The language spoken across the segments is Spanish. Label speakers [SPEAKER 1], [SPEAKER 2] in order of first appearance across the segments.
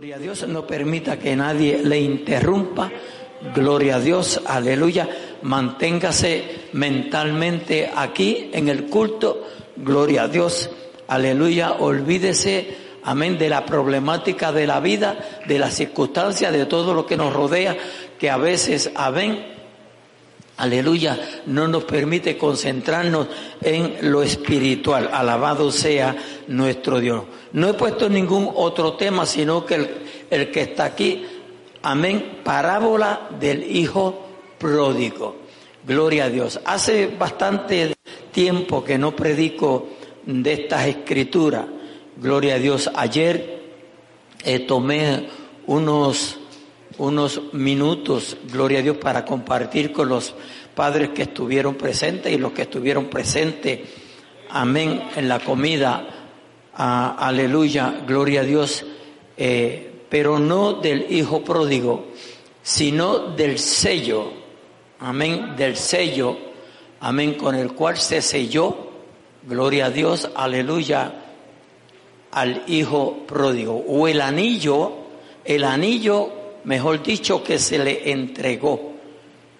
[SPEAKER 1] Gloria a Dios, no permita que nadie le interrumpa. Gloria a Dios, aleluya. Manténgase mentalmente aquí en el culto. Gloria a Dios, aleluya. Olvídese, amén, de la problemática de la vida, de las circunstancias, de todo lo que nos rodea, que a veces, amén, aleluya, no nos permite concentrarnos en lo espiritual. Alabado sea nuestro Dios. No he puesto ningún otro tema, sino que el, que está aquí, amén, parábola del Hijo pródigo. Gloria a Dios. Hace bastante tiempo que no predico de estas escrituras. Gloria a Dios. Ayer eh, tomé unos, unos minutos, gloria a Dios, para compartir con los padres que estuvieron presentes y los que estuvieron presentes, amén, en la comida, ah, aleluya, gloria a Dios, eh, pero no del Hijo pródigo, sino del sello, amén, del sello, amén, con el cual se selló, gloria a Dios, aleluya, al Hijo pródigo, o el anillo, el anillo, mejor dicho, que se le entregó.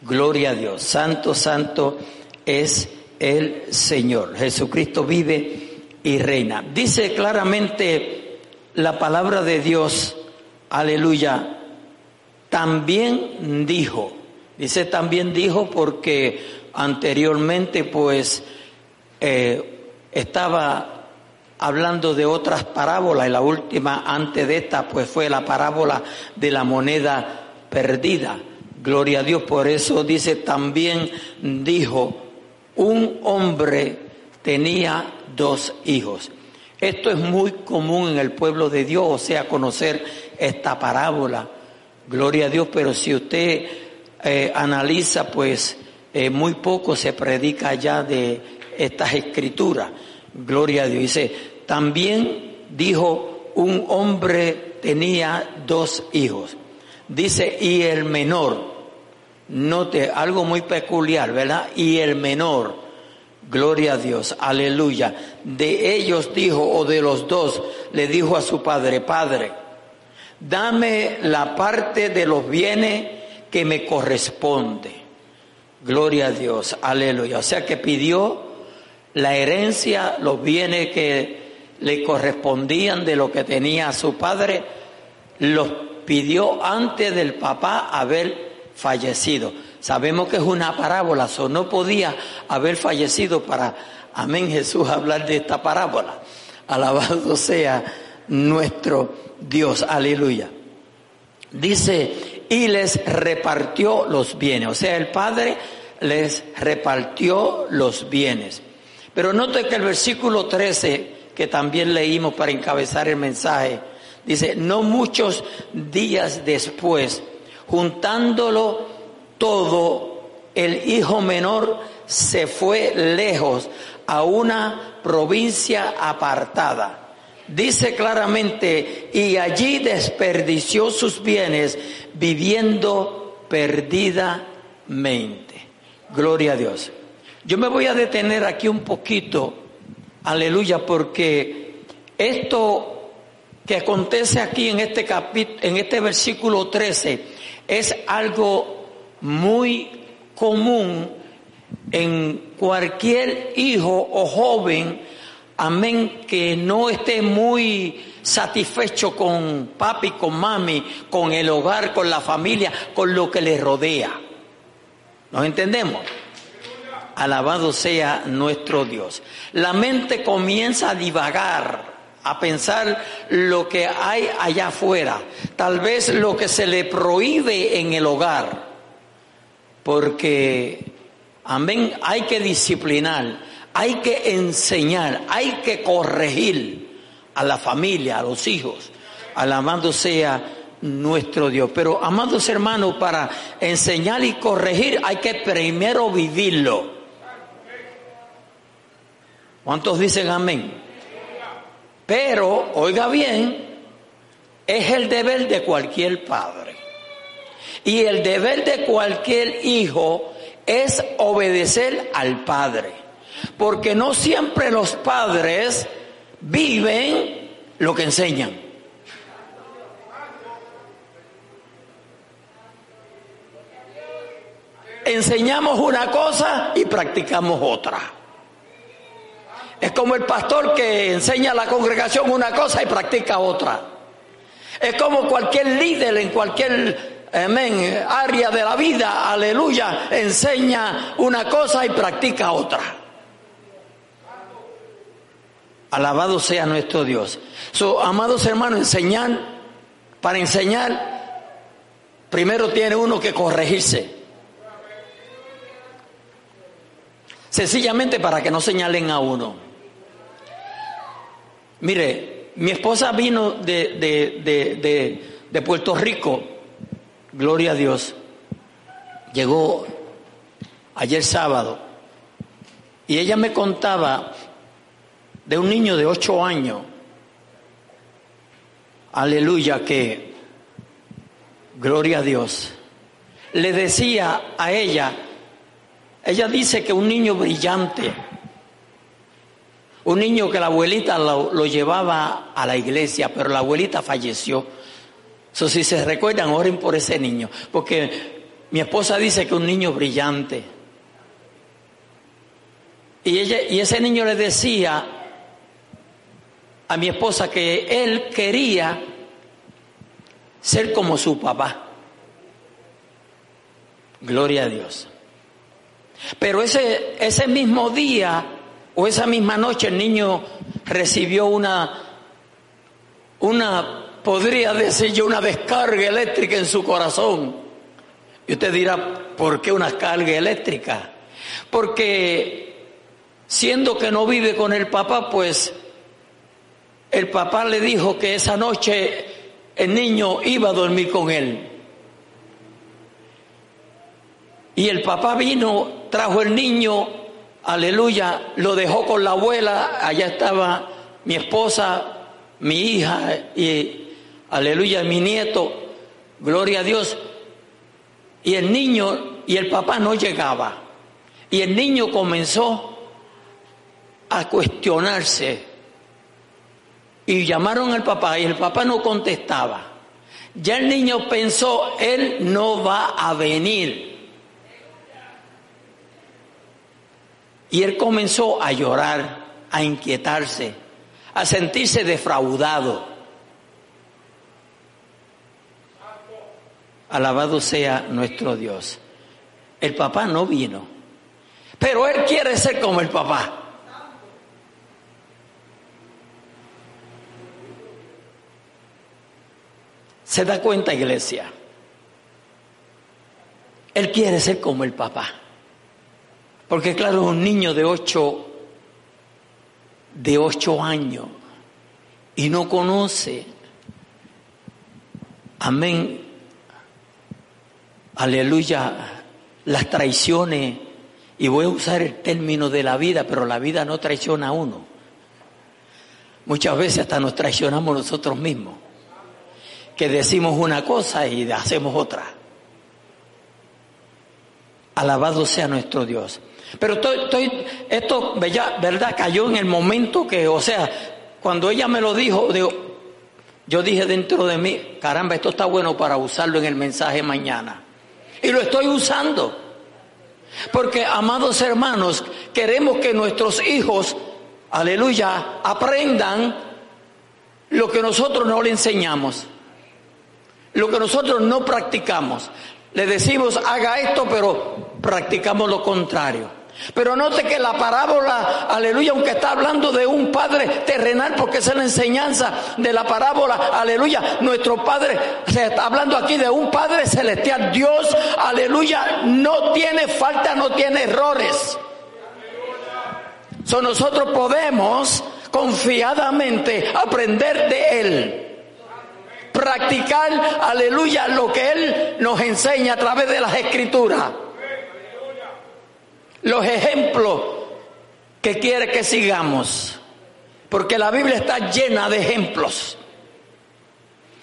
[SPEAKER 1] Gloria a Dios. Santo, santo es el Señor. Jesucristo vive y reina. Dice claramente la palabra de Dios, aleluya, también dijo, dice también dijo porque anteriormente pues eh, estaba hablando de otras parábolas y la última antes de esta pues fue la parábola de la moneda perdida. Gloria a Dios, por eso dice también dijo, un hombre tenía dos hijos. Esto es muy común en el pueblo de Dios, o sea, conocer esta parábola. Gloria a Dios, pero si usted eh, analiza, pues eh, muy poco se predica ya de estas escrituras. Gloria a Dios. Dice, también dijo, un hombre tenía dos hijos. Dice, y el menor, note algo muy peculiar, ¿verdad? Y el menor, gloria a Dios, aleluya. De ellos dijo, o de los dos, le dijo a su padre, Padre, dame la parte de los bienes que me corresponde. Gloria a Dios, aleluya. O sea que pidió la herencia, los bienes que le correspondían de lo que tenía su padre, los pidió antes del papá haber fallecido. Sabemos que es una parábola, o no podía haber fallecido para, amén Jesús, hablar de esta parábola. Alabado sea nuestro Dios, aleluya. Dice, y les repartió los bienes, o sea, el Padre les repartió los bienes. Pero note que el versículo 13, que también leímos para encabezar el mensaje, dice, no muchos días después, juntándolo todo, el hijo menor se fue lejos a una provincia apartada. Dice claramente, y allí desperdició sus bienes viviendo perdidamente. Gloria a Dios. Yo me voy a detener aquí un poquito, aleluya, porque esto que acontece aquí en este capítulo, en este versículo 13, es algo muy común en cualquier hijo o joven, amén, que no esté muy satisfecho con papi, con mami, con el hogar, con la familia, con lo que le rodea. ¿Nos entendemos? Alabado sea nuestro Dios. La mente comienza a divagar, a pensar lo que hay allá afuera, tal vez lo que se le prohíbe en el hogar, porque, amén, hay que disciplinar, hay que enseñar, hay que corregir a la familia, a los hijos, alabado sea nuestro Dios. Pero, amados hermanos, para enseñar y corregir hay que primero vivirlo. ¿Cuántos dicen amén? Pero, oiga bien, es el deber de cualquier padre. Y el deber de cualquier hijo es obedecer al padre. Porque no siempre los padres viven lo que enseñan. Enseñamos una cosa y practicamos otra. Es como el pastor que enseña a la congregación una cosa y practica otra. Es como cualquier líder en cualquier área de la vida, aleluya, enseña una cosa y practica otra. Alabado sea nuestro Dios. Amados hermanos, enseñar, para enseñar, primero tiene uno que corregirse. Sencillamente para que no señalen a uno. Mire, mi esposa vino de, de, de Puerto Rico, gloria a Dios, llegó ayer sábado. Y ella me contaba de un niño de ocho años, aleluya, que, gloria a Dios, le decía a ella, ella dice que un niño brillante, un niño que la abuelita lo, llevaba a la iglesia, pero la abuelita falleció. So, si se recuerdan, oren por ese niño, porque mi esposa dice que un niño brillante. Y ese niño le decía a mi esposa que él quería ser como su papá. Gloria a Dios. Pero ese, ese mismo día o esa misma noche el niño recibió una, una, podría decir yo, una descarga eléctrica en su corazón. Y usted dirá, ¿por qué una descarga eléctrica? Porque siendo que no vive con el papá, pues el papá le dijo que esa noche el niño iba a dormir con él. Y el papá vino, trajo el niño, aleluya, lo dejó con la abuela, allá estaba mi esposa, mi hija y aleluya, mi nieto, gloria a Dios. Y el niño y el papá no llegaba. Y el niño comenzó a cuestionarse y llamaron al papá y el papá no contestaba. Ya el niño pensó, él no va a venir. Y él comenzó a llorar, a inquietarse, a sentirse defraudado. Alabado sea nuestro Dios. El papá no vino, pero él quiere ser como el papá. ¿Se da cuenta, iglesia? Él quiere ser como el papá. Porque claro, un niño de ocho, de ocho años y no conoce, amén, aleluya, las traiciones, y voy a usar el término de la vida, pero la vida no traiciona a uno. Muchas veces hasta nos traicionamos nosotros mismos que decimos una cosa y hacemos otra. Alabado sea nuestro Dios. Pero estoy, esto, ¿verdad? Cayó en el momento que, o sea, cuando ella me lo dijo, yo dije dentro de mí, caramba, esto está bueno para usarlo en el mensaje mañana. Y lo estoy usando. Porque, amados hermanos, queremos que nuestros hijos, aleluya, aprendan lo que nosotros no le enseñamos. Lo que nosotros no practicamos. Le decimos, haga esto, pero practicamos lo contrario. Pero note que la parábola, aleluya, aunque está hablando de un padre terrenal, porque esa es la enseñanza de la parábola, aleluya, nuestro padre, se está hablando aquí de un padre celestial. Dios, aleluya, no tiene falta, no tiene errores. So nosotros podemos confiadamente aprender de Él practicar, aleluya, lo que Él nos enseña a través de las escrituras. Los ejemplos que quiere que sigamos. Porque la Biblia está llena de ejemplos.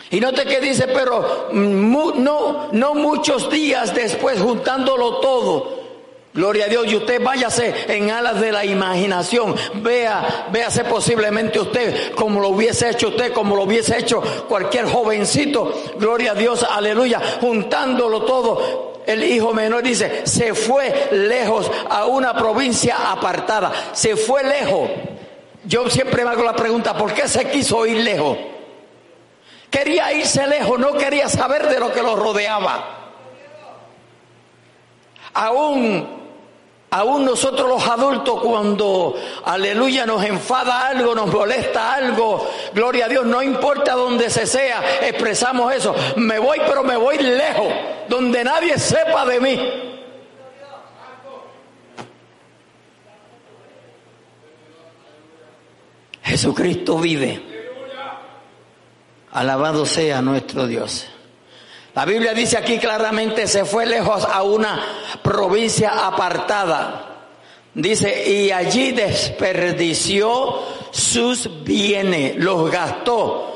[SPEAKER 1] Y note que dice, pero no, no muchos días después, juntándolo todo, Gloria a Dios. Y usted váyase en alas de la imaginación. Vea, véase posiblemente usted como lo hubiese hecho usted, como lo hubiese hecho cualquier jovencito. Gloria a Dios, aleluya. Juntándolo todo. El hijo menor dice, se fue lejos a una provincia apartada, se fue lejos. Yo siempre me hago la pregunta, ¿por qué se quiso ir lejos? Quería irse lejos, no quería saber de lo que lo rodeaba. Aún, aún nosotros los adultos cuando, aleluya, nos enfada algo, nos molesta algo, gloria a Dios, no importa donde se sea, expresamos eso. Me voy, pero me voy lejos, donde nadie sepa de mí. Jesucristo vive. Alabado sea nuestro Dios. La Biblia dice aquí claramente, se fue lejos a una provincia apartada. Dice, y allí desperdició sus bienes, los gastó.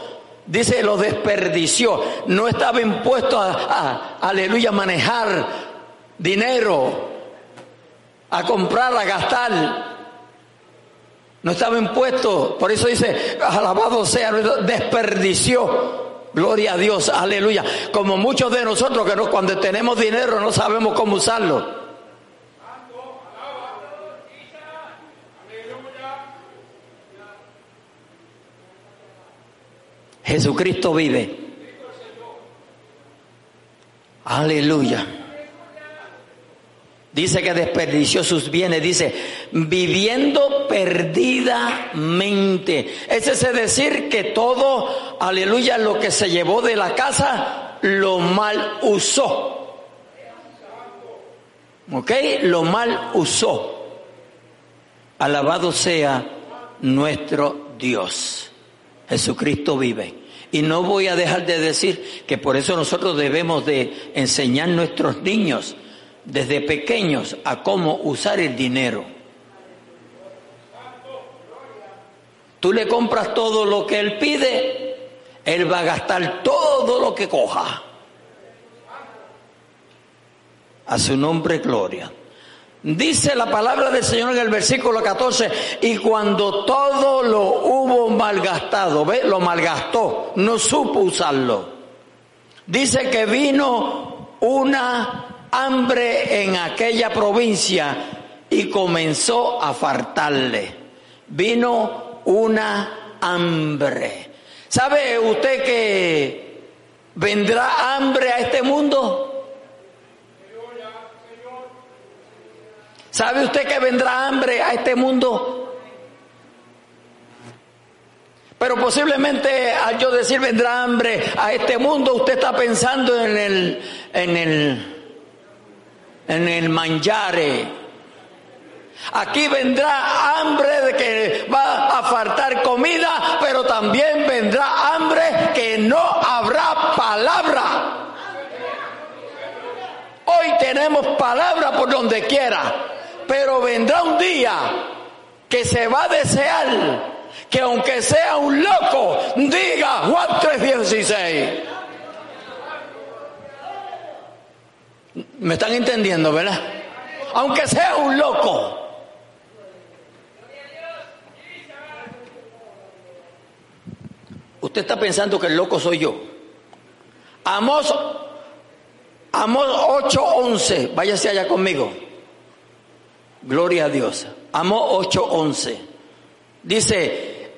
[SPEAKER 1] Dice, los desperdició. No estaba impuesto a, aleluya, manejar dinero, a comprar, a gastar. No estaba impuesto. Por eso dice, alabado sea, desperdició. Gloria a Dios, aleluya. Como muchos de nosotros que no, cuando tenemos dinero no sabemos cómo usarlo. Jesucristo vive. Aleluya. Dice que desperdició sus bienes, dice, viviendo perdidamente. Es decir que todo, aleluya, lo que se llevó de la casa, lo mal usó. ¿Ok? Lo mal usó. Alabado sea nuestro Dios. Jesucristo vive. Y no voy a dejar de decir que por eso nosotros debemos de enseñar a nuestros niños desde pequeños a cómo usar el dinero. Tú le compras todo lo que él pide, él va a gastar todo lo que coja. A su nombre gloria. Dice la palabra del Señor en el versículo 14, y cuando todo lo hubo malgastado, ¿ve? Lo malgastó, no supo usarlo. Dice que vino una hambre en aquella provincia y comenzó a faltarle. Vino una hambre. ¿Sabe usted que vendrá hambre a este mundo? ¿Sabe usted que vendrá hambre a este mundo? Pero posiblemente al yo decir vendrá hambre a este mundo, usted está pensando en el, en el, en el manjare. Aquí vendrá hambre de que va a faltar comida, pero también vendrá hambre que no habrá palabra. Hoy tenemos palabra por donde quiera, pero vendrá un día que se va a desear que aunque sea un loco, diga Juan 3:16. ¿Me están entendiendo, verdad? Aunque sea un loco. Usted está pensando que el loco soy yo. Amos, Amos 8:11, váyase allá conmigo. Gloria a Dios. Amos 8:11. Dice,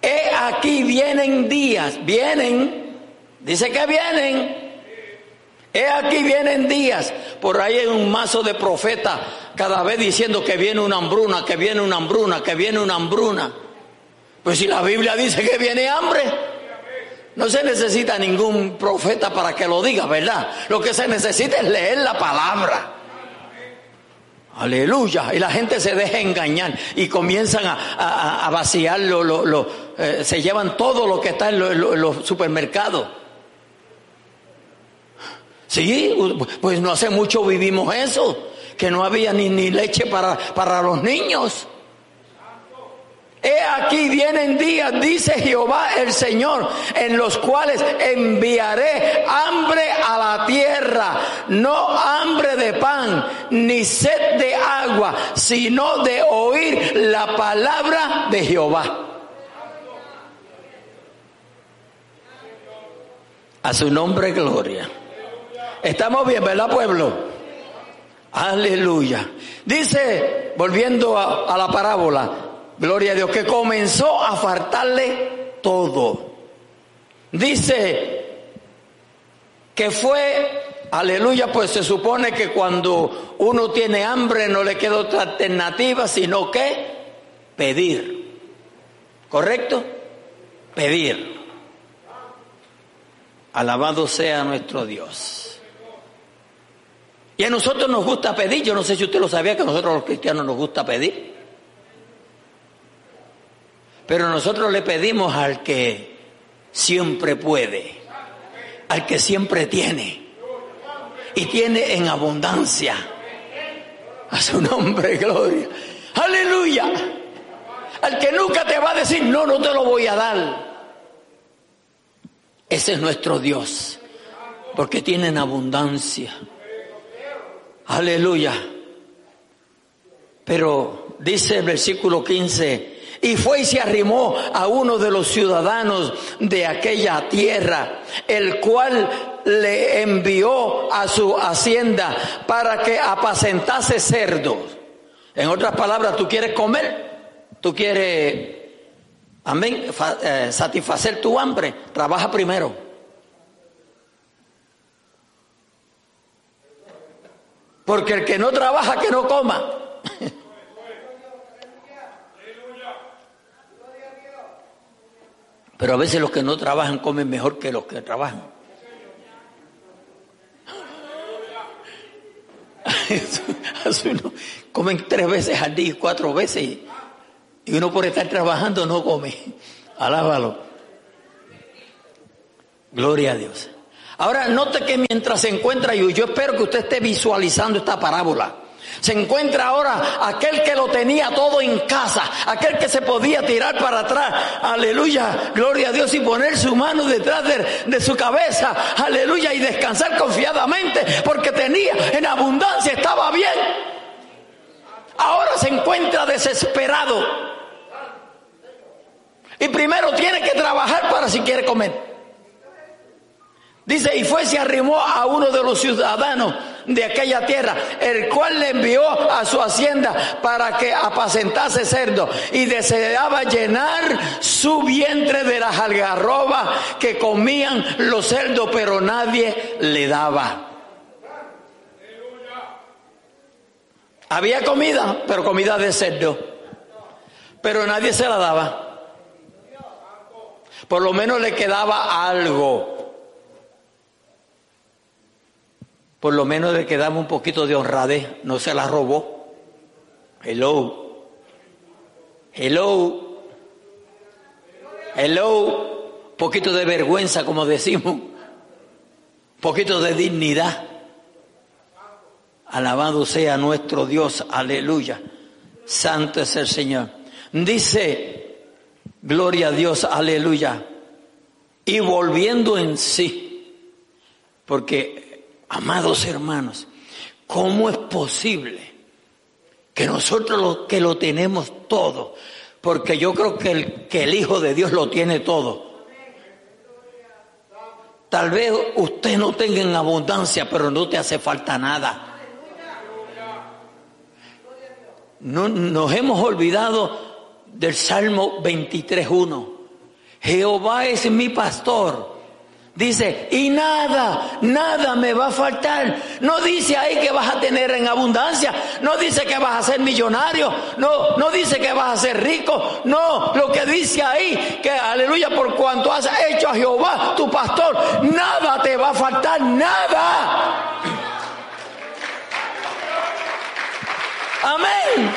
[SPEAKER 1] he aquí vienen días, vienen, dice que vienen He aquí vienen días, por ahí hay un mazo de profetas cada vez diciendo que viene una hambruna, que viene una hambruna, que viene una hambruna. Pues si la Biblia dice que viene hambre, no se necesita ningún profeta para que lo diga, ¿verdad? Lo que se necesita es leer la palabra. Aleluya. Y la gente se deja engañar y comienzan a, vaciar, lo, eh, se llevan todo lo que está en los supermercados. Sí, pues no hace mucho vivimos eso, que no había ni, ni leche para, para los niños. He aquí vienen días, dice Jehová el Señor, en los cuales enviaré hambre a la tierra, no hambre de pan, ni sed de agua, sino de oír la palabra de Jehová. A su nombre gloria. Estamos bien, ¿verdad, pueblo? Aleluya. Dice, volviendo a, la parábola, gloria a Dios, que comenzó a faltarle todo. Dice que fue Aleluya, pues se supone que cuando uno tiene hambre no le queda otra alternativa sino que pedir. ¿Correcto? Pedir. Alabado sea nuestro Dios. Y a nosotros nos gusta pedir. Yo no sé si usted lo sabía que a nosotros los cristianos nos gusta pedir. Pero nosotros le pedimos al que siempre puede, al que siempre tiene y tiene en abundancia. A su nombre, gloria. Aleluya. Al que nunca te va a decir, no, no te lo voy a dar. Ese es nuestro Dios, porque tiene en abundancia. Aleluya. Pero dice el versículo 15, y fue y se arrimó a uno de los ciudadanos de aquella tierra, el cual le envió a su hacienda para que apacentase cerdos. En otras palabras, tú quieres comer, tú quieres, amén, eh, satisfacer tu hambre, trabaja primero. Porque el que no trabaja, que no coma. Pero a veces los que no trabajan comen mejor que los que trabajan. comen tres veces al día, cuatro veces, y uno por estar trabajando no come. Alábalo. Gloria a Dios. Ahora note que mientras se encuentra, yo, yo espero que usted esté visualizando esta parábola. Se encuentra ahora aquel que lo tenía todo en casa, aquel que se podía tirar para atrás, aleluya, gloria a Dios, y poner su mano detrás de, su cabeza, aleluya, y descansar confiadamente, porque tenía en abundancia, estaba bien. Ahora se encuentra desesperado. Y primero tiene que trabajar para si quiere comer. Dice, y fue se arrimó a uno de los ciudadanos de aquella tierra, el cual le envió a su hacienda para que apacentase cerdo y deseaba llenar su vientre de las algarrobas que comían los cerdos, pero nadie le daba. Había comida, pero comida de cerdo, pero nadie se la daba. Por lo menos le quedaba algo. Por lo menos le quedaba un poquito de honradez, no se la robó. Hello. Hello. Hello. Poquito de vergüenza, como decimos. Poquito de dignidad. Alabado sea nuestro Dios. Aleluya. Santo es el Señor. Dice, gloria a Dios, aleluya. Y volviendo en sí, porque Amados hermanos, ¿cómo es posible que nosotros lo, que lo tenemos todo? Porque yo creo que el, que el Hijo de Dios lo tiene todo. Tal vez usted no tenga en abundancia, pero no te hace falta nada. No, nos hemos olvidado del Salmo 23.1. Jehová es mi pastor Dice, y nada, nada me va a faltar. No dice ahí que vas a tener en abundancia. No dice que vas a ser millonario. No, no dice que vas a ser rico. No, lo que dice ahí, que aleluya, por cuanto has hecho a Jehová tu pastor, nada te va a faltar, nada. Amén.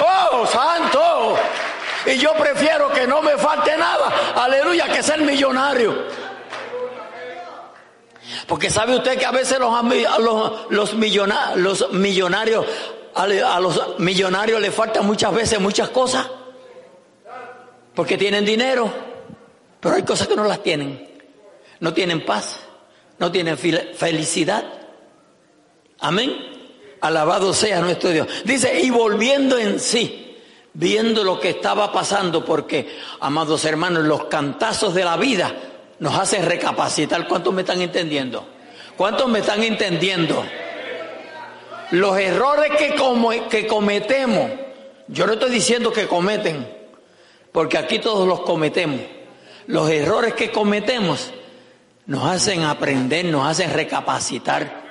[SPEAKER 1] Oh, santo. Y yo prefiero que no me falte nada, aleluya, que ser millonario. Porque sabe usted que a veces los, los, los, millonarios, a los millonarios les faltan muchas veces muchas cosas. Porque tienen dinero, pero hay cosas que no las tienen. No tienen paz, no tienen felicidad. Amén. Alabado sea nuestro Dios. Dice, y volviendo en sí viendo lo que estaba pasando, porque, amados hermanos, los cantazos de la vida nos hacen recapacitar. ¿Cuántos me están entendiendo? ¿Cuántos me están entendiendo? Los errores que, que cometemos, yo no estoy diciendo que cometen, porque aquí todos los cometemos. Los errores que cometemos nos hacen aprender, nos hacen recapacitar.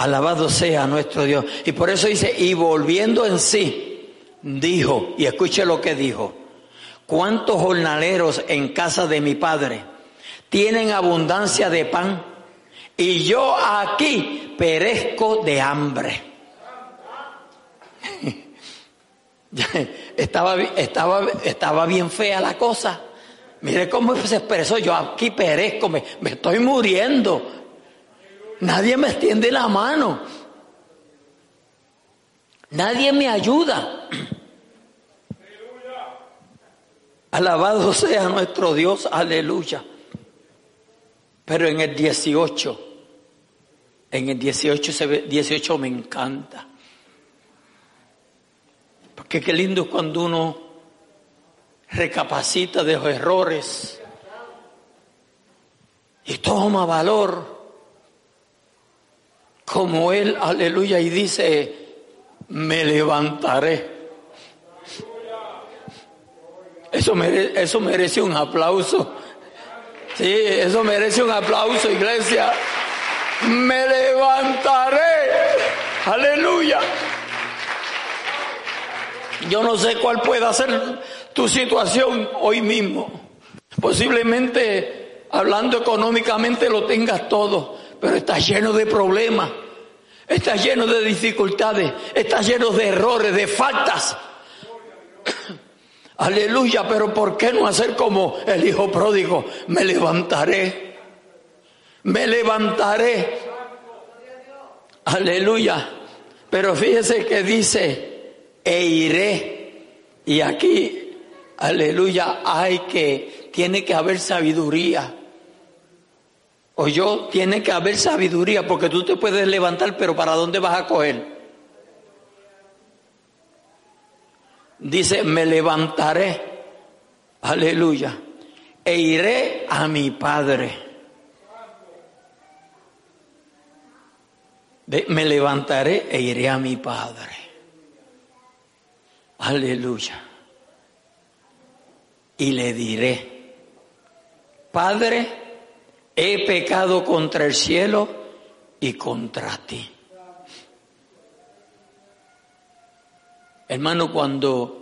[SPEAKER 1] Alabado sea nuestro Dios. Y por eso dice, y volviendo en sí, dijo, y escuche lo que dijo, ¿cuántos jornaleros en casa de mi padre tienen abundancia de pan? Y yo aquí perezco de hambre. estaba, estaba, estaba bien fea la cosa. Mire cómo se expresó, yo aquí perezco, me, me estoy muriendo. Nadie me extiende la mano. Nadie me ayuda. Alabado sea nuestro Dios, aleluya. Pero en el 18, en el 18, se ve, 18 me encanta. Porque qué lindo es cuando uno recapacita de los errores y toma valor como Él, aleluya, y dice, me levantaré. Eso merece, eso merece un aplauso. Sí, eso merece un aplauso, iglesia. Me levantaré. Aleluya. Yo no sé cuál pueda ser tu situación hoy mismo. Posiblemente, hablando económicamente, lo tengas todo pero está lleno de problemas, está lleno de dificultades, está lleno de errores, de faltas. Aleluya, pero ¿por qué no hacer como el hijo pródigo? Me levantaré, me levantaré. Aleluya. Pero fíjese que dice, e iré. Y aquí, aleluya, hay que, tiene que haber sabiduría. Yo, tiene que haber sabiduría, porque tú te puedes levantar, pero ¿para dónde vas a coger? Dice, me levantaré, aleluya, e iré a mi Padre. Me levantaré e iré a mi Padre. Aleluya. Y le diré, Padre, he pecado contra el cielo y contra ti. Hermano, cuando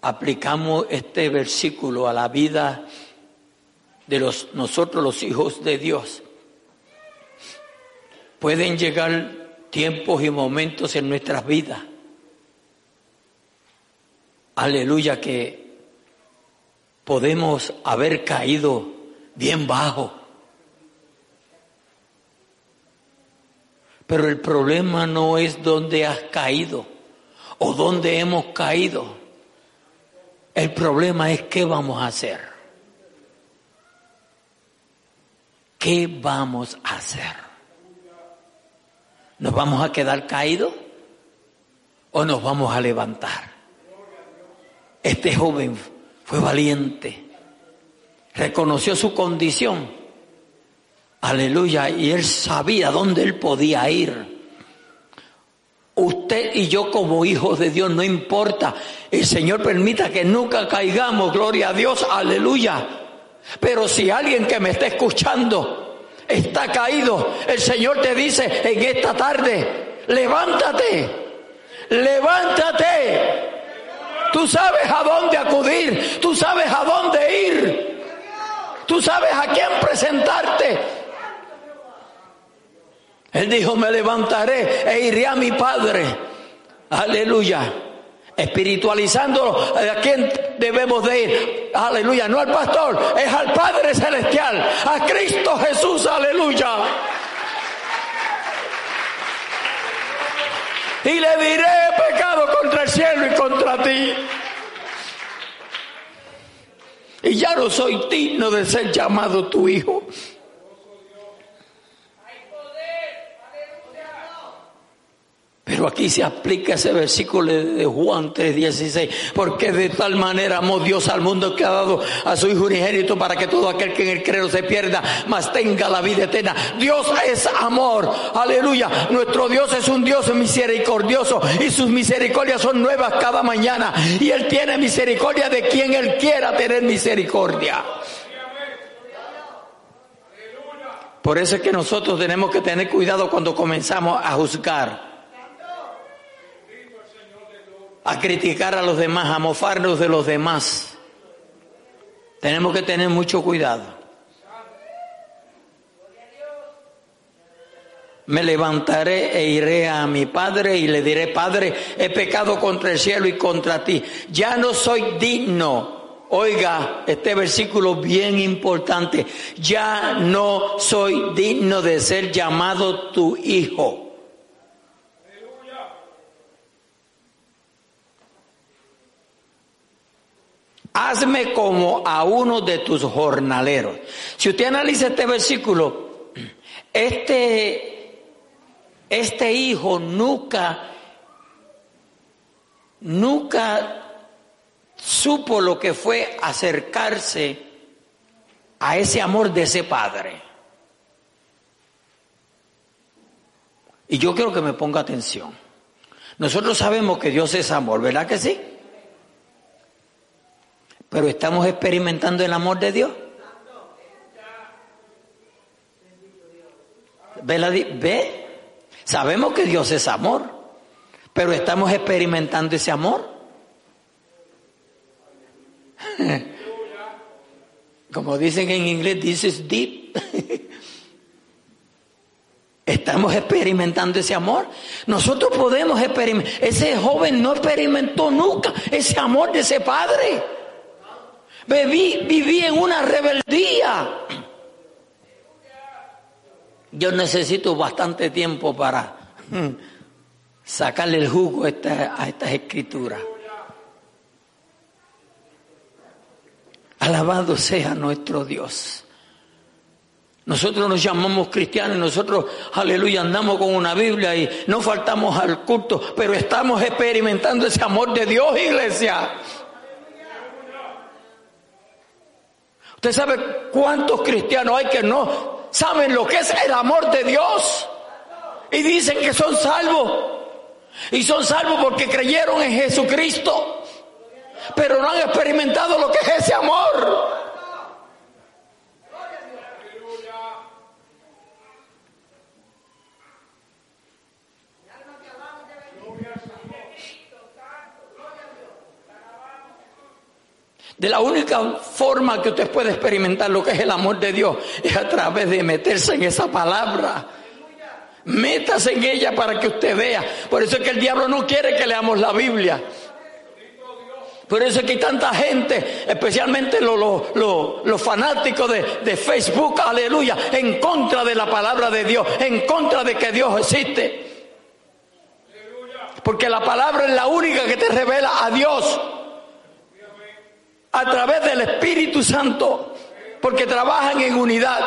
[SPEAKER 1] aplicamos este versículo a la vida de los, nosotros los hijos de Dios, pueden llegar tiempos y momentos en nuestras vidas. Aleluya que podemos haber caído bien bajo. Pero el problema no es dónde has caído o dónde hemos caído. El problema es qué vamos a hacer. ¿Qué vamos a hacer? ¿Nos vamos a quedar caídos o nos vamos a levantar? Este joven fue valiente reconoció su condición. Aleluya. Y él sabía dónde él podía ir. Usted y yo como hijos de Dios, no importa. El Señor permita que nunca caigamos, gloria a Dios, aleluya. Pero si alguien que me está escuchando está caído, el Señor te dice en esta tarde, levántate, levántate. Tú sabes a dónde acudir, tú sabes a dónde ir. Tú sabes a quién presentarte. Él dijo, me levantaré e iré a mi Padre. Aleluya. Espiritualizando a quién debemos de ir. Aleluya. No al pastor, es al Padre Celestial. A Cristo Jesús. Aleluya. Y le diré pecado contra el cielo y contra ti y ya no soy digno de ser llamado tu hijo. Pero aquí se aplica ese versículo de Juan 3:16, porque de tal manera amó Dios al mundo que ha dado a su Hijo unigénito para que todo aquel que en el creo se pierda, mas tenga la vida eterna. Dios es amor, aleluya. Nuestro Dios es un Dios misericordioso y sus misericordias son nuevas cada mañana. Y Él tiene misericordia de quien Él quiera tener misericordia. Por eso es que nosotros tenemos que tener cuidado cuando comenzamos a juzgar a criticar a los demás, a mofarnos de los demás. Tenemos que tener mucho cuidado. Me levantaré e iré a mi padre y le diré, Padre, he pecado contra el cielo y contra ti. Ya no soy digno. Oiga, este versículo bien importante. Ya no soy digno de ser llamado tu hijo. Hazme como a uno de tus jornaleros. Si usted analiza este versículo, este, este hijo nunca, nunca supo lo que fue acercarse a ese amor de ese padre. Y yo quiero que me ponga atención. Nosotros sabemos que Dios es amor, ¿verdad que sí? Pero estamos experimentando el amor de Dios. ¿Ve? Sabemos que Dios es amor, pero estamos experimentando ese amor. Como dicen en inglés, this is deep. Estamos experimentando ese amor. Nosotros podemos experimentar. Ese joven no experimentó nunca ese amor de ese padre. Viví, viví en una rebeldía. Yo necesito bastante tiempo para hmm, sacarle el jugo a, estas escrituras. Alabado sea nuestro Dios. Nosotros nos llamamos cristianos, nosotros, aleluya, andamos con una Biblia y no faltamos al culto, pero estamos experimentando ese amor de Dios, iglesia. ¿Usted sabe cuántos cristianos hay que no saben lo que es el amor de Dios? Y dicen que son salvos. Y son salvos porque creyeron en Jesucristo. Pero no han experimentado lo que es ese amor. De la única forma que usted puede experimentar lo que es el amor de Dios es a través de meterse en esa palabra. Métase en ella para que usted vea. Por eso es que el diablo no quiere que leamos la Biblia. Por eso es que hay tanta gente, especialmente los, fanáticos de, de, Facebook, aleluya, en contra de la palabra de Dios, en contra de que Dios existe. Porque la palabra es la única que te revela a Dios a través del Espíritu Santo, porque trabajan en unidad.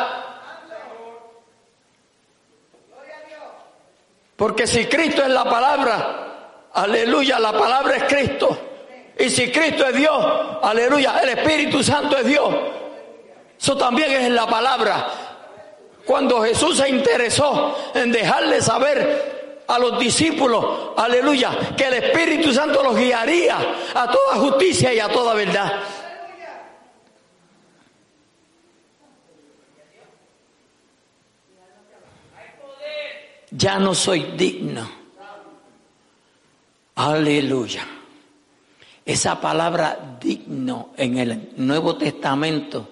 [SPEAKER 1] Porque si Cristo es la palabra, aleluya, la palabra es Cristo. Y si Cristo es Dios, aleluya, el Espíritu Santo es Dios. Eso también es la palabra. Cuando Jesús se interesó en dejarle saber a los discípulos, aleluya, que el Espíritu Santo los guiaría a toda justicia y a toda verdad. Ya no soy digno. Aleluya. Esa palabra digno en el Nuevo Testamento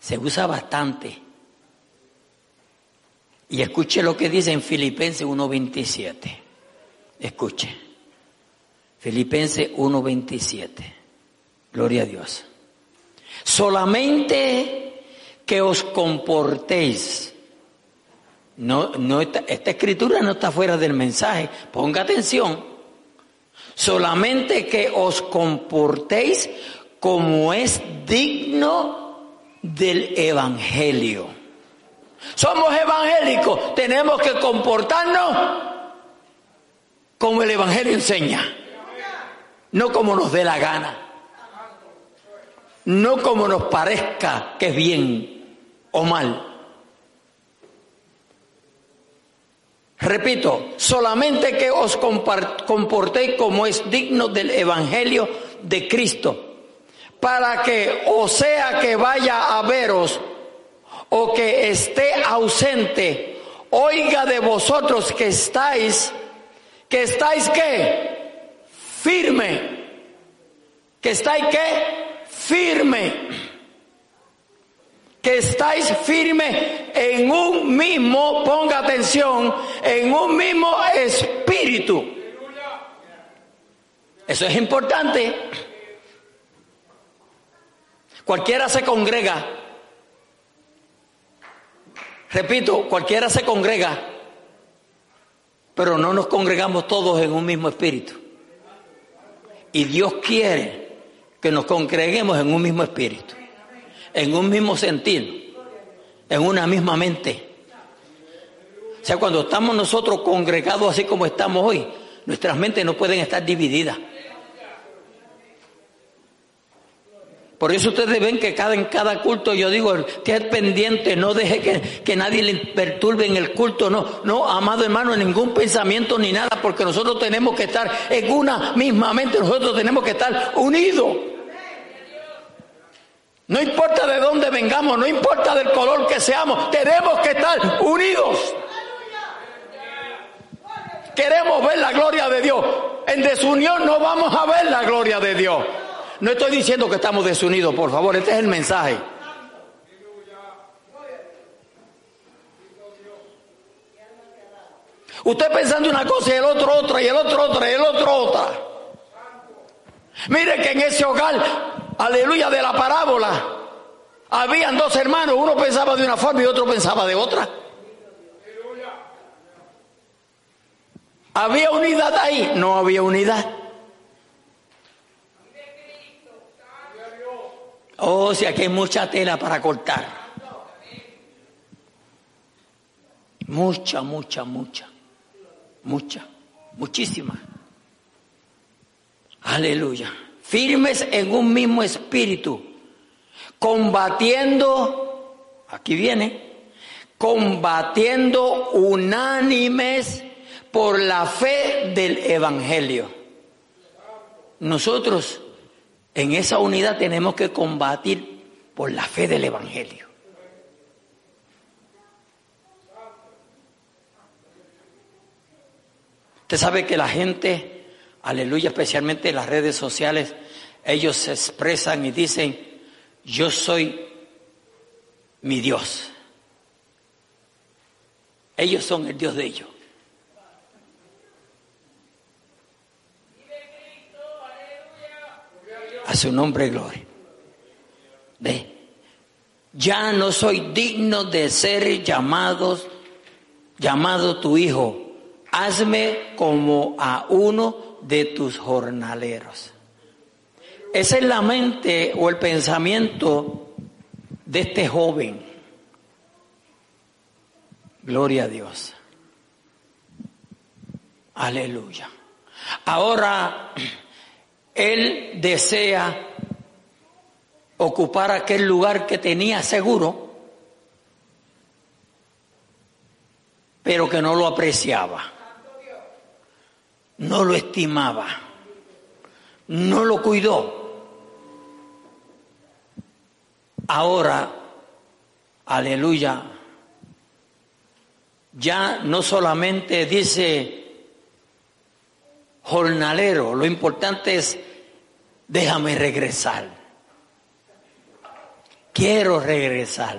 [SPEAKER 1] se usa bastante. Y escuche lo que dice en Filipenses 1.27. Escuche. Filipenses 1.27. Gloria a Dios. Solamente que os comportéis no, no esta escritura no está fuera del mensaje. Ponga atención. Solamente que os comportéis como es digno del Evangelio. Somos evangélicos, tenemos que comportarnos como el Evangelio enseña, no como nos dé la gana, no como nos parezca que es bien o mal. Repito, solamente que os comportéis como es digno del Evangelio de Cristo, para que o sea que vaya a veros o que esté ausente, oiga de vosotros que estáis, que estáis qué? Firme. Que estáis qué? Firme que estáis firmes en un mismo, ponga atención, en un mismo espíritu. Eso es importante. Cualquiera se congrega. Repito, cualquiera se congrega, pero no nos congregamos todos en un mismo espíritu. Y Dios quiere que nos congreguemos en un mismo espíritu en un mismo sentir, en una misma mente. O sea, cuando estamos nosotros congregados así como estamos hoy, nuestras mentes no pueden estar divididas. Por eso ustedes ven que cada, en cada culto yo digo, esté pendiente, no deje que, que, nadie le perturbe en el culto, no, no, amado hermano, ningún pensamiento ni nada, porque nosotros tenemos que estar en una misma mente, nosotros tenemos que estar unidos. No importa de dónde vengamos, no importa del color que seamos, tenemos que estar unidos. Queremos ver la gloria de Dios. En desunión no vamos a ver la gloria de Dios. No estoy diciendo que estamos desunidos, por favor, este es el mensaje. Usted pensando una cosa y el otro otra y el otro otra y el otro otra. Mire que en ese hogar aleluya, de la parábola, habían dos hermanos, uno pensaba de una forma y otro pensaba de otra. ¿Había unidad ahí? No había unidad. Oh, si aquí hay mucha tela para cortar. Mucha, mucha, mucha. Mucha. Muchísima. Aleluya firmes en un mismo espíritu, combatiendo, aquí viene, combatiendo unánimes por la fe del Evangelio. Nosotros en esa unidad tenemos que combatir por la fe del Evangelio. Usted sabe que la gente aleluya, especialmente en las redes sociales, ellos se expresan y dicen, yo soy mi Dios. Ellos son el Dios de ellos. A su nombre gloria. Ve, ya no soy digno de ser llamados, llamado tu hijo. Hazme como a uno de tus jornaleros. Esa es la mente o el pensamiento de este joven. Gloria a Dios. Aleluya. Ahora él desea ocupar aquel lugar que tenía seguro, pero que no lo apreciaba no lo estimaba, no lo cuidó. Ahora, aleluya, ya no solamente dice jornalero, lo importante es déjame regresar. Quiero regresar.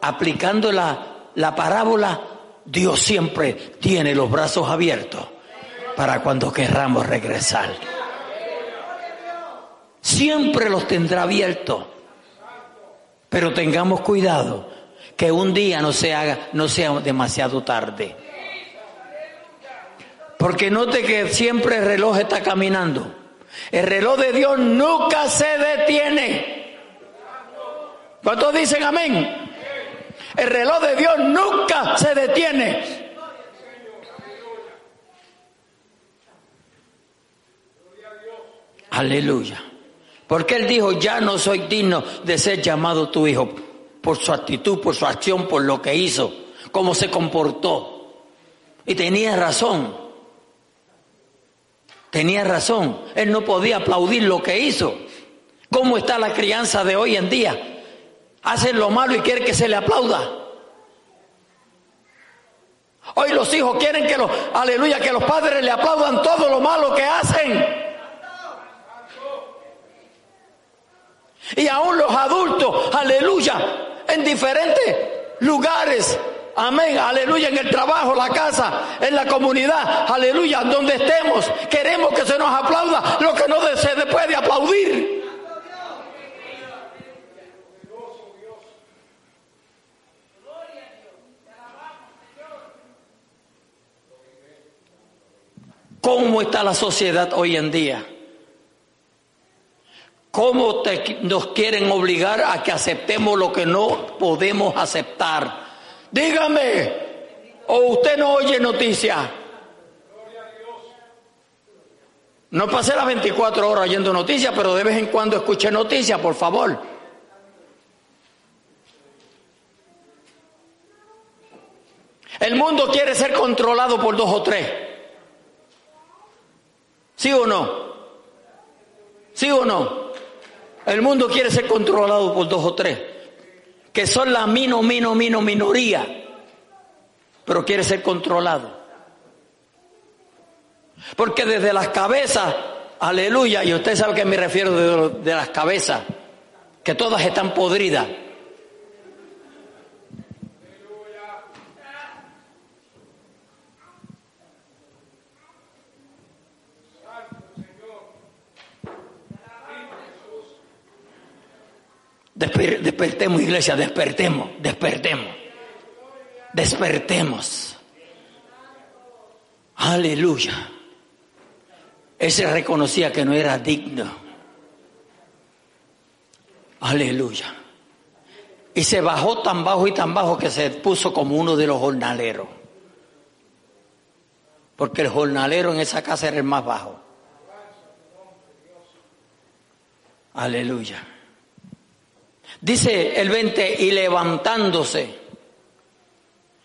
[SPEAKER 1] Aplicando la, la parábola, Dios siempre tiene los brazos abiertos para cuando querramos regresar. Siempre los tendrá abiertos, pero tengamos cuidado que un día no se haga, no sea demasiado tarde. Porque note que siempre el reloj está caminando. El reloj de Dios nunca se detiene. ¿Cuántos dicen amén? El reloj de Dios nunca se detiene. Aleluya. Porque él dijo, ya no soy digno de ser llamado tu hijo por su actitud, por su acción, por lo que hizo, cómo se comportó. Y tenía razón. Tenía razón. Él no podía aplaudir lo que hizo. ¿Cómo está la crianza de hoy en día? Hacen lo malo y quieren que se le aplauda. Hoy los hijos quieren que los, aleluya, que los padres le aplaudan todo lo malo que hacen. Y aún los adultos, aleluya, en diferentes lugares, amén, aleluya, en el trabajo, la casa, en la comunidad, aleluya, donde estemos, queremos que se nos aplauda lo que no se puede aplaudir. ¿Cómo está la sociedad hoy en día? ¿Cómo nos quieren obligar a que aceptemos lo que no podemos aceptar? Dígame, o usted no oye noticias. No pasé las 24 horas oyendo noticias, pero de vez en cuando escuche noticias, por favor. El mundo quiere ser controlado por dos o tres. ¿Sí o no? ¿Sí o no? El mundo quiere ser controlado por dos o tres, que son la mino, mino, mino, minoría, pero quiere ser controlado. Porque desde las cabezas, aleluya, y usted sabe que me refiero de, de las cabezas, que todas están podridas. Despertemos, iglesia, despertemos, despertemos. Despertemos. Aleluya. Ese reconocía que no era digno. Aleluya. Y se bajó tan bajo y tan bajo que se puso como uno de los jornaleros. Porque el jornalero en esa casa era el más bajo. Aleluya. Dice el 20, y levantándose,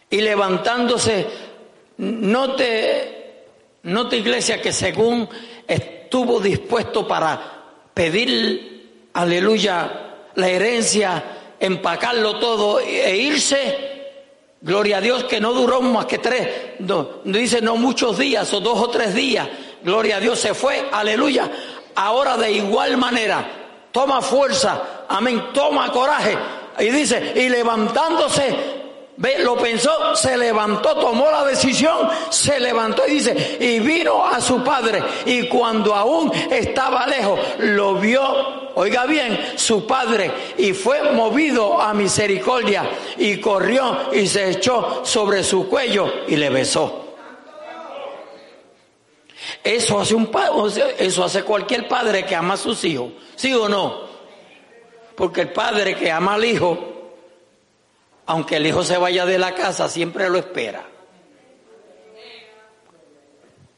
[SPEAKER 1] y levantándose, note, note iglesia que según estuvo dispuesto para pedir, aleluya, la herencia, empacarlo todo e irse, Gloria a Dios que no duró más que tres, dice no muchos días o dos o tres días. Gloria a Dios se fue, aleluya. Ahora de igual manera, toma fuerza, amén, toma coraje. Y dice, y levantándose, ve, lo pensó, se levantó, tomó la decisión, se levantó y dice, y vino a su padre. Y cuando aún estaba lejos, lo vio, oiga bien, su padre, y fue movido a misericordia, y corrió y se echó sobre su cuello y le besó. Eso hace un eso hace cualquier padre que ama a sus hijos, ¿sí o no? Porque el padre que ama al hijo, aunque el hijo se vaya de la casa, siempre lo espera.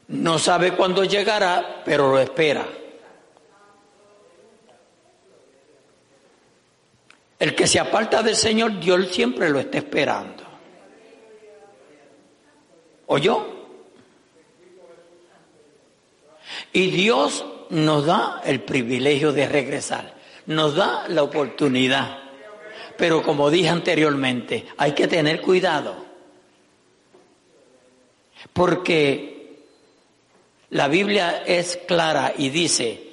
[SPEAKER 1] No sabe cuándo llegará, pero lo espera. El que se aparta del Señor, Dios siempre lo está esperando. ¿Oyó? Y Dios nos da el privilegio de regresar, nos da la oportunidad. Pero como dije anteriormente, hay que tener cuidado. Porque la Biblia es clara y dice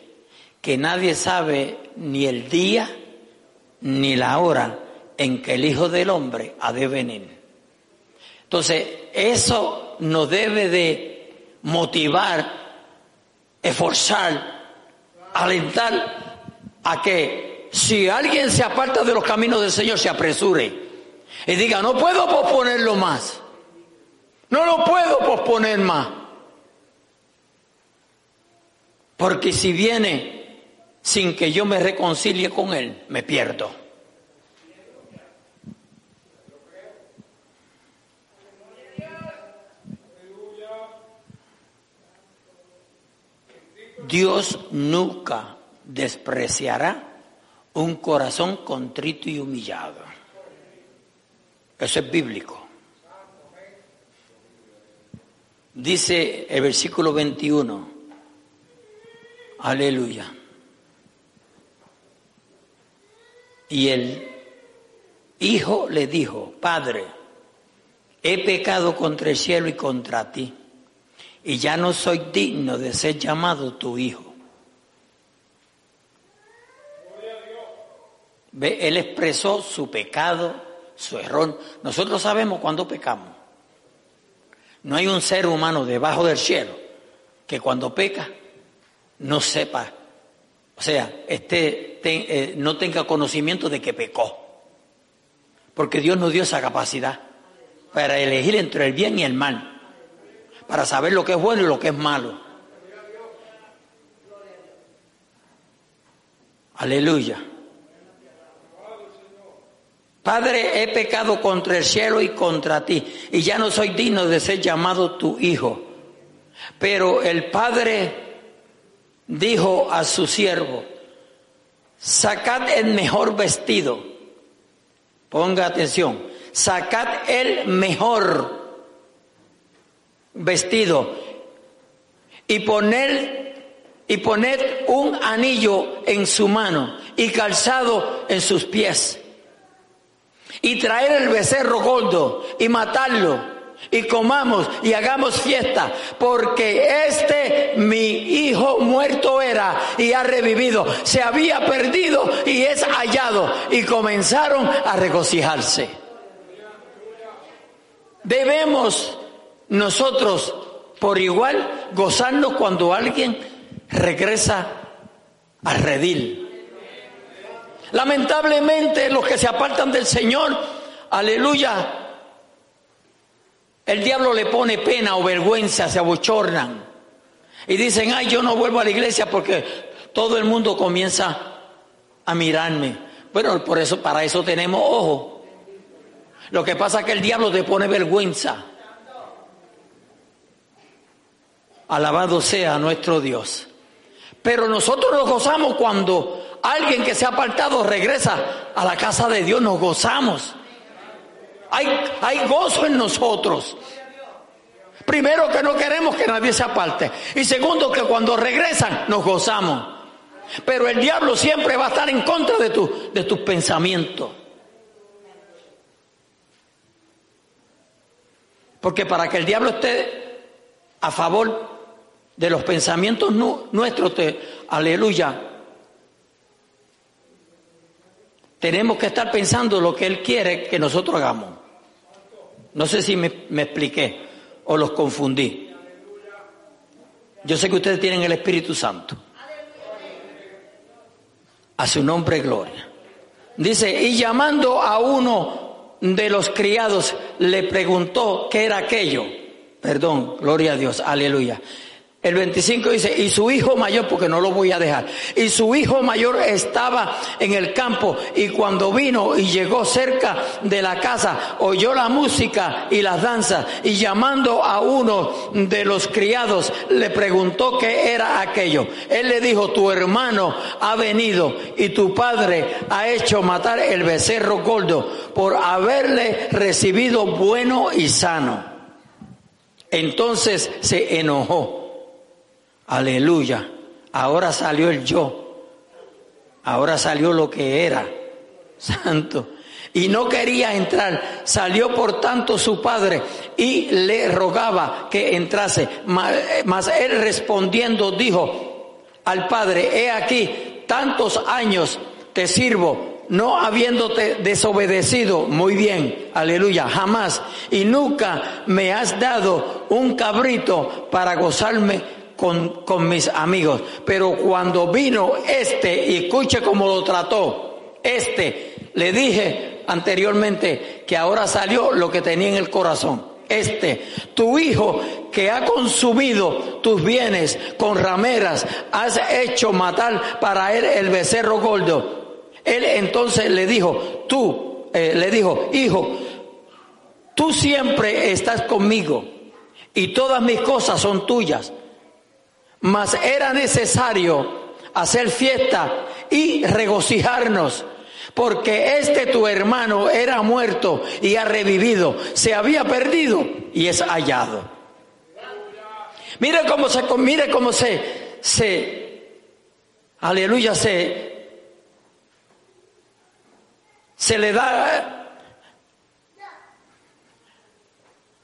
[SPEAKER 1] que nadie sabe ni el día ni la hora en que el Hijo del Hombre ha de venir. Entonces, eso nos debe de motivar esforzar, alentar a que si alguien se aparta de los caminos del Señor, se apresure y diga, no puedo posponerlo más, no lo puedo posponer más. Porque si viene sin que yo me reconcilie con Él, me pierdo. Dios nunca despreciará un corazón contrito y humillado. Eso es bíblico. Dice el versículo 21. Aleluya. Y el hijo le dijo, Padre, he pecado contra el cielo y contra ti, y ya no soy digno de ser llamado tu hijo. Ve, él expresó su pecado, su error. Nosotros sabemos cuando pecamos. No hay un ser humano debajo del cielo que cuando peca no sepa, o sea, este, no tenga conocimiento de que pecó. Porque Dios nos dio esa capacidad para elegir entre el bien y el mal, para saber lo que es bueno y lo que es malo. Aleluya. Padre, he pecado contra el cielo y contra ti, y ya no soy digno de ser llamado tu hijo. Pero el Padre dijo a su siervo, sacad el mejor vestido, ponga atención, sacad el mejor vestido y poned, y poned un anillo en su mano y calzado en sus pies y traer el becerro gordo y matarlo y comamos y hagamos fiesta, porque este mi hijo muerto era y ha revivido, se había perdido y es hallado y comenzaron a regocijarse. Debemos nosotros por igual gozarnos cuando alguien regresa al redil. Lamentablemente los que se apartan del Señor, aleluya, el diablo le pone pena o vergüenza, se abochornan y dicen, ay, yo no vuelvo a la iglesia porque todo el mundo comienza a mirarme. Bueno, por eso, para eso tenemos ojo. Lo que pasa es que el diablo te pone vergüenza. Alabado sea nuestro Dios. Pero nosotros nos gozamos cuando alguien que se ha apartado regresa a la casa de Dios, nos gozamos. Hay, hay gozo en nosotros. Primero que no queremos que nadie se aparte. Y segundo que cuando regresan nos gozamos. Pero el diablo siempre va a estar en contra de, tu, de tus pensamientos. Porque para que el diablo esté a favor de los pensamientos nuestros, te, aleluya, tenemos que estar pensando lo que Él quiere que nosotros hagamos. No sé si me, expliqué o los confundí. Yo sé que ustedes tienen el Espíritu Santo. A su nombre, gloria. Dice, y llamando a uno de los criados, le preguntó qué era aquello. Perdón, gloria a Dios, aleluya. El 25 dice, y su hijo mayor, porque no lo voy a dejar, y su hijo mayor estaba en el campo y cuando vino y llegó cerca de la casa, oyó la música y las danzas y llamando a uno de los criados le preguntó qué era aquello. Él le dijo, tu hermano ha venido y tu padre ha hecho matar el becerro gordo por haberle recibido bueno y sano. Entonces se enojó Aleluya. Ahora salió el yo. Ahora salió lo que era. Santo. Y no quería entrar. Salió por tanto su padre y le rogaba que entrase. Mas, él respondiendo dijo al padre, he aquí, tantos años te sirvo, no habiéndote desobedecido, muy bien, aleluya, jamás, y nunca me has dado un cabrito para gozarme con, mis amigos. Pero cuando vino este, y escuche cómo lo trató, este, le dije anteriormente que ahora salió lo que tenía en el corazón. Este, tu hijo que ha consumido tus bienes con rameras, has hecho matar para él el becerro gordo. Él entonces le dijo, tú, eh, le dijo, hijo, tú siempre estás conmigo y todas mis cosas son tuyas mas era necesario hacer fiesta y regocijarnos, porque este tu hermano era muerto y ha revivido, se había perdido y es hallado. Mire cómo se, mire cómo se, se, aleluya, se, se le da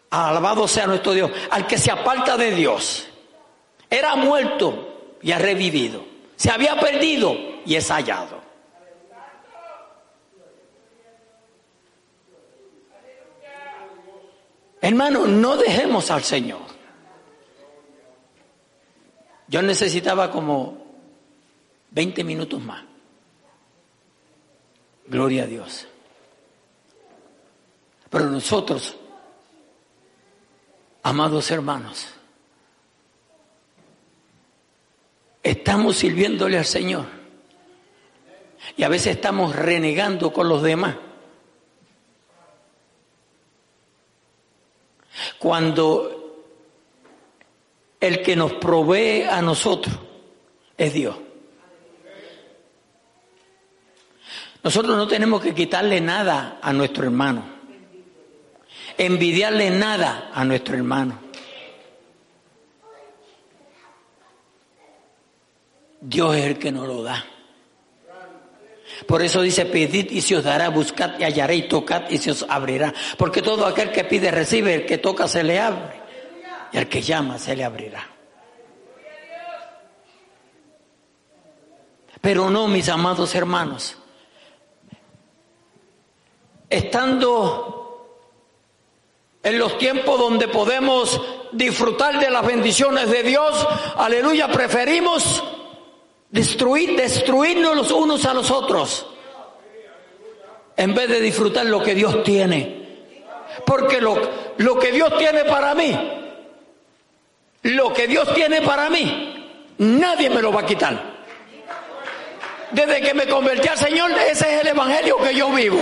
[SPEAKER 1] Alabado sea nuestro Dios. Al que se aparta de Dios. Era muerto y ha revivido. Se había perdido y es hallado. Hermano, no dejemos al Señor. Yo necesitaba como 20 minutos más. Gloria a Dios. Pero nosotros Amados hermanos, estamos sirviéndole al Señor y a veces estamos renegando con los demás. Cuando el que nos provee a nosotros es Dios. Nosotros no tenemos que quitarle nada a nuestro hermano envidiarle nada a nuestro hermano. Dios es el que nos lo da. Por eso dice, pedid y se os dará, buscad y hallaréis, tocad y se os abrirá. Porque todo aquel que pide recibe, el que toca se le abre. Y al que llama se le abrirá. Pero no, mis amados hermanos. Estando en los tiempos donde podemos disfrutar de las bendiciones de Dios, aleluya, preferimos destruir, destruirnos los unos a los otros, en vez de disfrutar lo que Dios tiene. Porque lo, lo que Dios tiene para mí, lo que Dios tiene para mí, nadie me lo va a quitar. Desde que me convertí al Señor, ese es el evangelio que yo vivo.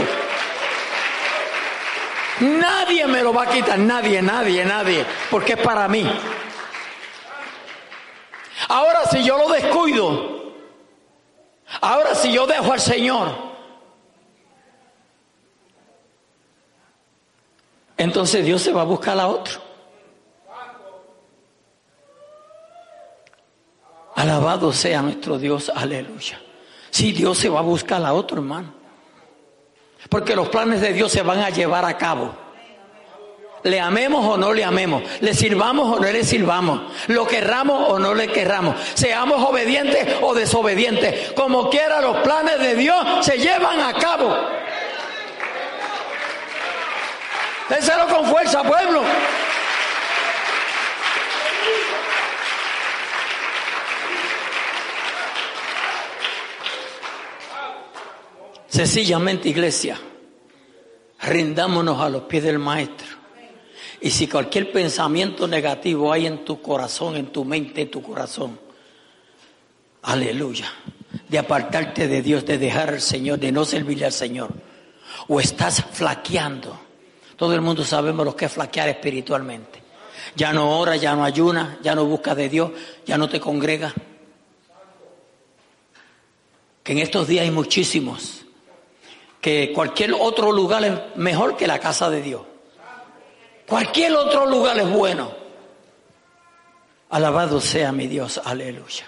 [SPEAKER 1] Nadie me lo va a quitar, nadie, nadie, nadie, porque es para mí. Ahora si yo lo descuido, ahora si yo dejo al Señor, entonces Dios se va a buscar a otro. Alabado sea nuestro Dios, aleluya. Si Dios se va a buscar a otro hermano. Porque los planes de Dios se van a llevar a cabo. Le amemos o no le amemos, le sirvamos o no le sirvamos, lo querramos o no le querramos, seamos obedientes o desobedientes, como quiera los planes de Dios se llevan a cabo. Déselo con fuerza, pueblo. Sencillamente, iglesia, rindámonos a los pies del Maestro. Y si cualquier pensamiento negativo hay en tu corazón, en tu mente, en tu corazón, aleluya, de apartarte de Dios, de dejar al Señor, de no servirle al Señor, o estás flaqueando. Todo el mundo sabemos lo que es flaquear espiritualmente. Ya no ora, ya no ayuna, ya no busca de Dios, ya no te congrega. Que en estos días hay muchísimos que cualquier otro lugar es mejor que la casa de Dios. Cualquier otro lugar es bueno. Alabado sea mi Dios, aleluya.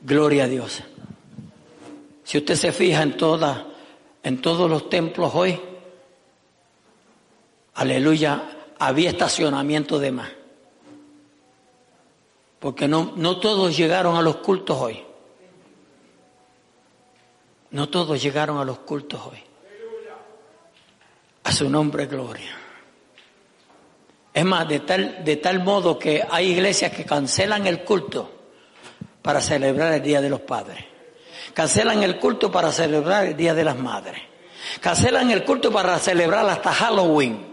[SPEAKER 1] Gloria a Dios. Si usted se fija en en todos los templos hoy, aleluya, había estacionamiento de más. Porque no, no todos llegaron a los cultos hoy. No todos llegaron a los cultos hoy. A su nombre, gloria. Es más, de tal, de tal modo que hay iglesias que cancelan el culto para celebrar el Día de los Padres. Cancelan el culto para celebrar el Día de las Madres. Cancelan el culto para celebrar hasta Halloween.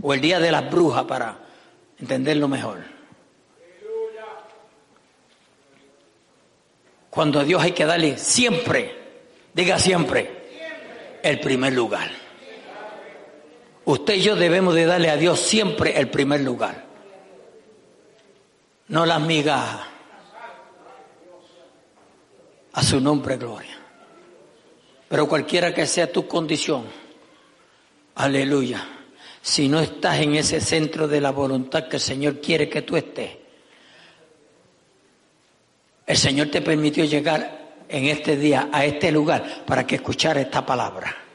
[SPEAKER 1] O el Día de las Brujas para entenderlo mejor. Cuando a Dios hay que darle siempre, diga siempre, el primer lugar. Usted y yo debemos de darle a Dios siempre el primer lugar. no las migajas. A su nombre, gloria. Pero cualquiera que sea tu condición, aleluya, si no estás en ese centro de la voluntad que el Señor quiere que tú estés, el Señor te permitió llegar en este día a este lugar para que escuchara esta palabra.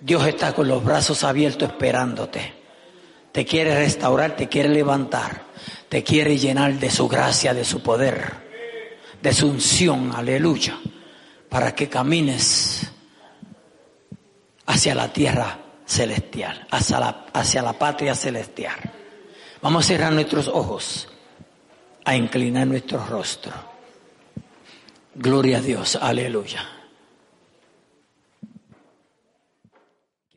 [SPEAKER 1] Dios está con los brazos abiertos esperándote. Te quiere restaurar, te quiere levantar, te quiere llenar de su gracia, de su poder, de su unción, aleluya, para que camines hacia la tierra celestial, hacia la, hacia la patria celestial. Vamos a cerrar nuestros ojos, a inclinar nuestro rostro. Gloria a Dios, aleluya.